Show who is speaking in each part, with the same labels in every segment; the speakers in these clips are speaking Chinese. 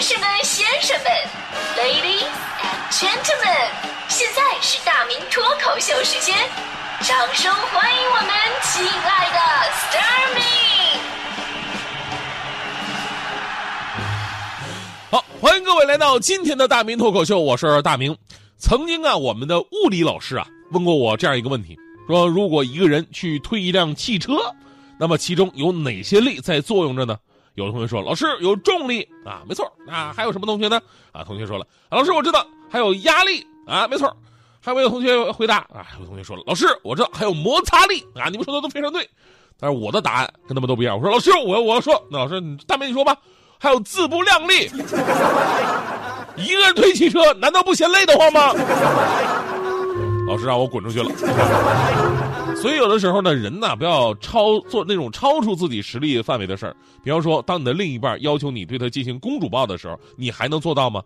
Speaker 1: 女士们、先生们，Ladies and Gentlemen，现在是大明脱口秀时间，掌声欢迎我们亲爱的 s t a r m y
Speaker 2: 好，欢迎各位来到今天的大明脱口秀，我是大明。曾经啊，我们的物理老师啊问过我这样一个问题：说如果一个人去推一辆汽车，那么其中有哪些力在作用着呢？有的同学说，老师有重力啊，没错啊。还有什么同学呢？啊，同学说了，老师我知道还有压力啊，没错。还有没有同学回答啊？有同学说了，老师我知道还有摩擦力啊。你们说的都非常对，但是我的答案跟他们都不一样。我说老师我我要说，那老师大明你说吧，还有自不量力。一个人推汽车，难道不嫌累得慌吗？老师让我滚出去了。所以有的时候呢，人呐不要超做那种超出自己实力范围的事儿。比方说，当你的另一半要求你对他进行公主抱的时候，你还能做到吗？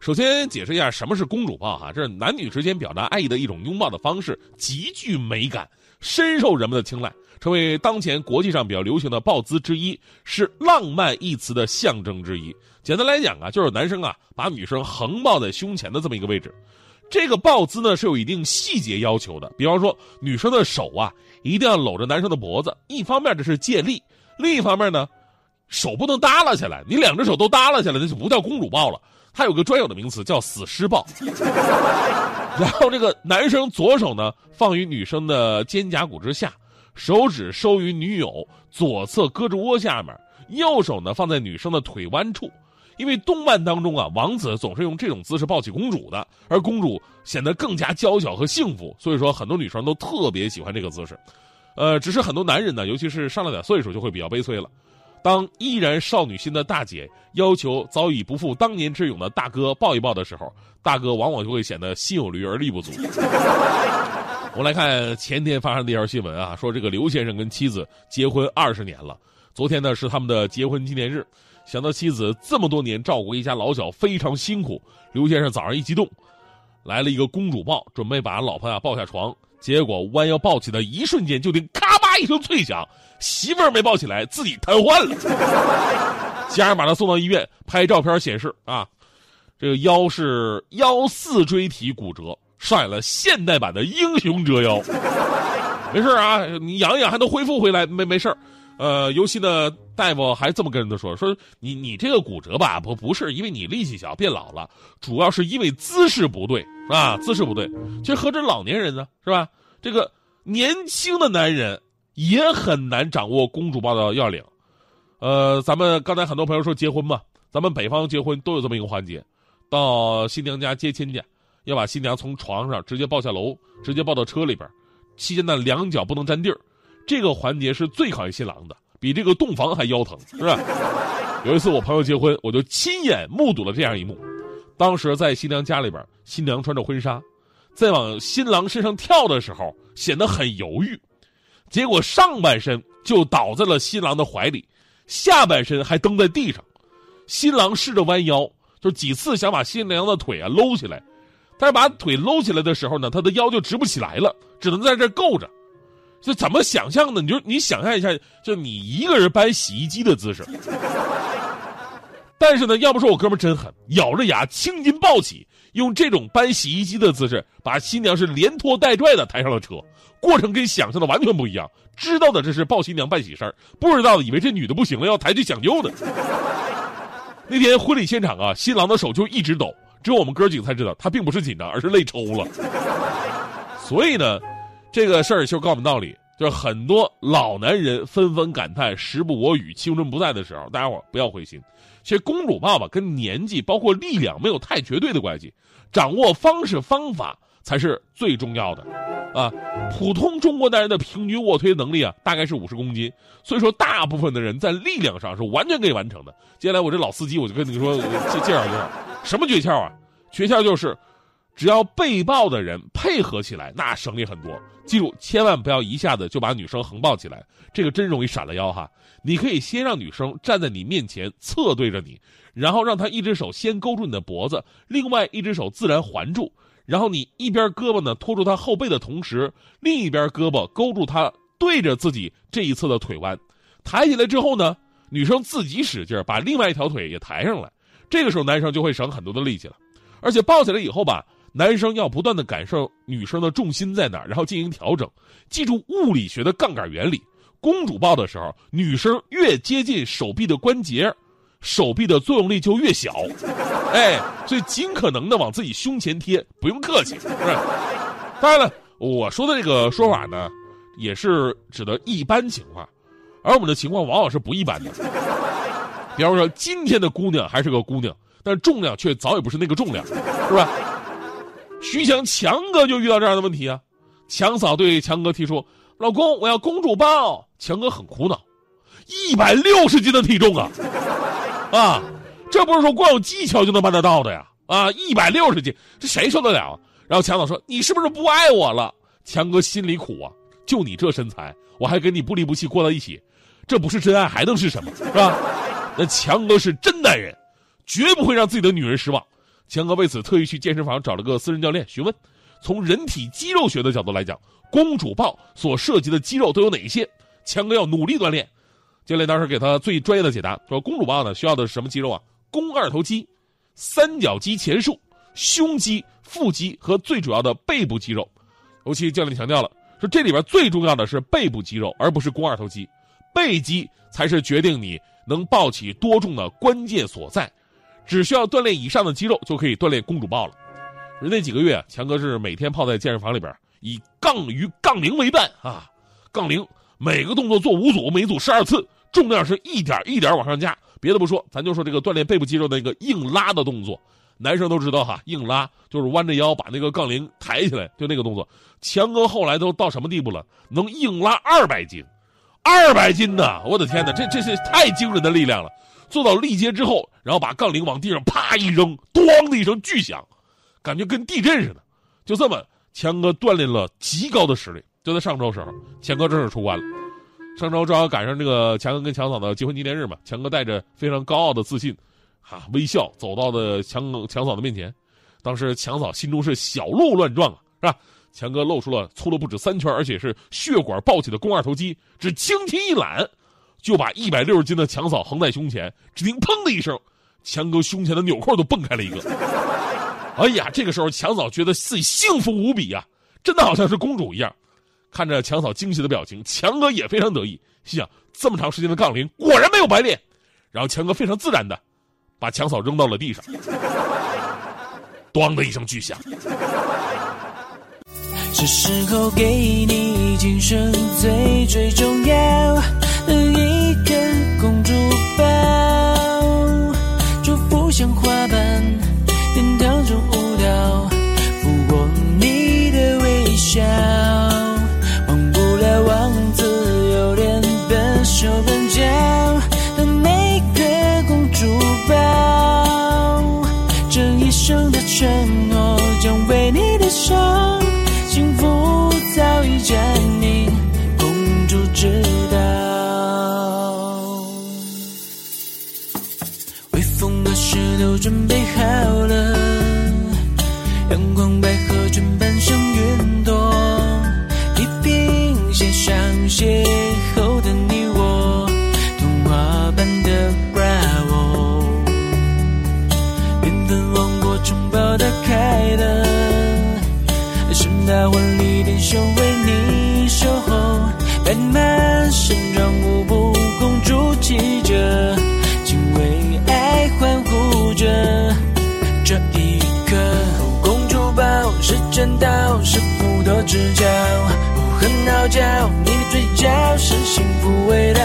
Speaker 2: 首先解释一下什么是公主抱哈，这是男女之间表达爱意的一种拥抱的方式，极具美感，深受人们的青睐，成为当前国际上比较流行的抱姿之一，是浪漫一词的象征之一。简单来讲啊，就是男生啊把女生横抱在胸前的这么一个位置。这个抱姿呢是有一定细节要求的，比方说女生的手啊一定要搂着男生的脖子，一方面这是借力，另一方面呢手不能耷拉下来，你两只手都耷拉下来，那就不叫公主抱了，它有个专有的名词叫死尸抱。然后这个男生左手呢放于女生的肩胛骨之下，手指收于女友左侧胳肢窝下面，右手呢放在女生的腿弯处。因为动漫当中啊，王子总是用这种姿势抱起公主的，而公主显得更加娇小和幸福，所以说很多女生都特别喜欢这个姿势。呃，只是很多男人呢，尤其是上了点岁数，就会比较悲催了。当依然少女心的大姐要求早已不复当年之勇的大哥抱一抱的时候，大哥往往就会显得心有余而力不足。我来看前天发生的一条新闻啊，说这个刘先生跟妻子结婚二十年了，昨天呢是他们的结婚纪念日。想到妻子这么多年照顾一家老小非常辛苦，刘先生早上一激动，来了一个公主抱，准备把老婆啊抱下床，结果弯腰抱起的一瞬间，就听咔吧一声脆响，媳妇儿没抱起来，自己瘫痪了。家人把他送到医院，拍照片显示啊，这个腰是腰四椎体骨折，上演了现代版的英雄折腰。没事啊，你养一养还能恢复回来，没没事呃，尤其呢，大夫还这么跟人家说：“说你你这个骨折吧，不不是因为你力气小变老了，主要是因为姿势不对啊，姿势不对。其实何止老年人呢，是吧？这个年轻的男人也很难掌握公主抱的要领。呃，咱们刚才很多朋友说结婚嘛，咱们北方结婚都有这么一个环节，到新娘家接亲去，要把新娘从床上直接抱下楼，直接抱到车里边，期间呢两脚不能沾地儿。”这个环节是最考验新郎的，比这个洞房还腰疼，是吧？有一次我朋友结婚，我就亲眼目睹了这样一幕。当时在新娘家里边，新娘穿着婚纱，在往新郎身上跳的时候，显得很犹豫，结果上半身就倒在了新郎的怀里，下半身还蹬在地上。新郎试着弯腰，就几次想把新娘的腿啊搂起来，但是把腿搂起来的时候呢，他的腰就直不起来了，只能在这够着。这怎么想象呢？你就你想象一下，就你一个人搬洗衣机的姿势。但是呢，要不说我哥们真狠，咬着牙青筋暴起，用这种搬洗衣机的姿势，把新娘是连拖带拽的抬上了车。过程跟想象的完全不一样。知道的这是抱新娘办喜事儿，不知道的以为这女的不行了要抬去抢救呢。那天婚礼现场啊，新郎的手就一直抖，只有我们哥几个才知道，他并不是紧张，而是累抽了。所以呢。这个事儿就告诉我们道理，就是很多老男人纷纷感叹时不我与，青春不在的时候，大家伙不要灰心。其实公主抱吧跟年纪包括力量没有太绝对的关系，掌握方式方法才是最重要的。啊，普通中国男人的平均卧推能力啊，大概是五十公斤，所以说大部分的人在力量上是完全可以完成的。接下来我这老司机我就跟你说介介绍介绍，什么诀窍啊？诀窍就是。只要被抱的人配合起来，那省力很多。记住，千万不要一下子就把女生横抱起来，这个真容易闪了腰哈。你可以先让女生站在你面前，侧对着你，然后让她一只手先勾住你的脖子，另外一只手自然环住，然后你一边胳膊呢托住她后背的同时，另一边胳膊勾住她对着自己这一侧的腿弯，抬起来之后呢，女生自己使劲把另外一条腿也抬上来。这个时候男生就会省很多的力气了。而且抱起来以后吧，男生要不断的感受女生的重心在哪儿，然后进行调整。记住物理学的杠杆原理，公主抱的时候，女生越接近手臂的关节，手臂的作用力就越小。哎，所以尽可能的往自己胸前贴，不用客气，是吧？当然了，我说的这个说法呢，也是指的一般情况，而我们的情况往往是不一般的。比方说，今天的姑娘还是个姑娘，但重量却早已不是那个重量，是吧？徐强强哥就遇到这样的问题啊。强嫂对强哥提出：“老公，我要公主抱。”强哥很苦恼，一百六十斤的体重啊，啊，这不是说光有技巧就能办得到的呀！啊，一百六十斤，这谁受得了？然后强嫂说：“你是不是不爱我了？”强哥心里苦啊，就你这身材，我还跟你不离不弃过到一起，这不是真爱还能是什么？是吧？那强哥是真男人，绝不会让自己的女人失望。强哥为此特意去健身房找了个私人教练询问。从人体肌肉学的角度来讲，公主抱所涉及的肌肉都有哪一些？强哥要努力锻炼。教练当时给他最专业的解答，说公主抱呢需要的是什么肌肉啊？肱二头肌、三角肌前束、胸肌、腹肌和最主要的背部肌肉。尤其教练强调了，说这里边最重要的是背部肌肉，而不是肱二头肌。背肌才是决定你能抱起多重的关键所在。只需要锻炼以上的肌肉，就可以锻炼公主抱了。那几个月，强哥是每天泡在健身房里边，以杠与杠铃为伴啊。杠铃每个动作做五组，每组十二次，重量是一点一点往上加。别的不说，咱就说这个锻炼背部肌肉的那个硬拉的动作，男生都知道哈，硬拉就是弯着腰把那个杠铃抬起来，就那个动作。强哥后来都到什么地步了？能硬拉二百斤，二百斤呢！我的天哪，这这是太惊人的力量了。做到力竭之后，然后把杠铃往地上啪一扔，咣的一声巨响。感觉跟地震似的，就这么，强哥锻炼了极高的实力。就在上周时候，强哥正式出关了。上周正好赶上这个强哥跟强嫂的结婚纪念日嘛，强哥带着非常高傲的自信，哈微笑走到的强强嫂的面前。当时强嫂心中是小鹿乱撞啊，是吧？强哥露出了粗了不止三圈，而且是血管暴起的肱二头肌，只轻轻一揽，就把一百六十斤的强嫂横在胸前。只听砰的一声，强哥胸前的纽扣都蹦开了一个。哎呀，这个时候强嫂觉得自己幸福无比呀，真的好像是公主一样。看着强嫂惊喜的表情，强哥也非常得意，心想这么长时间的杠铃果然没有白练。然后强哥非常自然的把强嫂扔到了地上，咣的一声巨响。
Speaker 3: 这时候给你今生最最重要的一根公主抱，这一刻。公主抱是真刀，是斧头直角，哦，很傲娇，你的嘴角是幸福味道，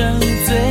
Speaker 3: 生最。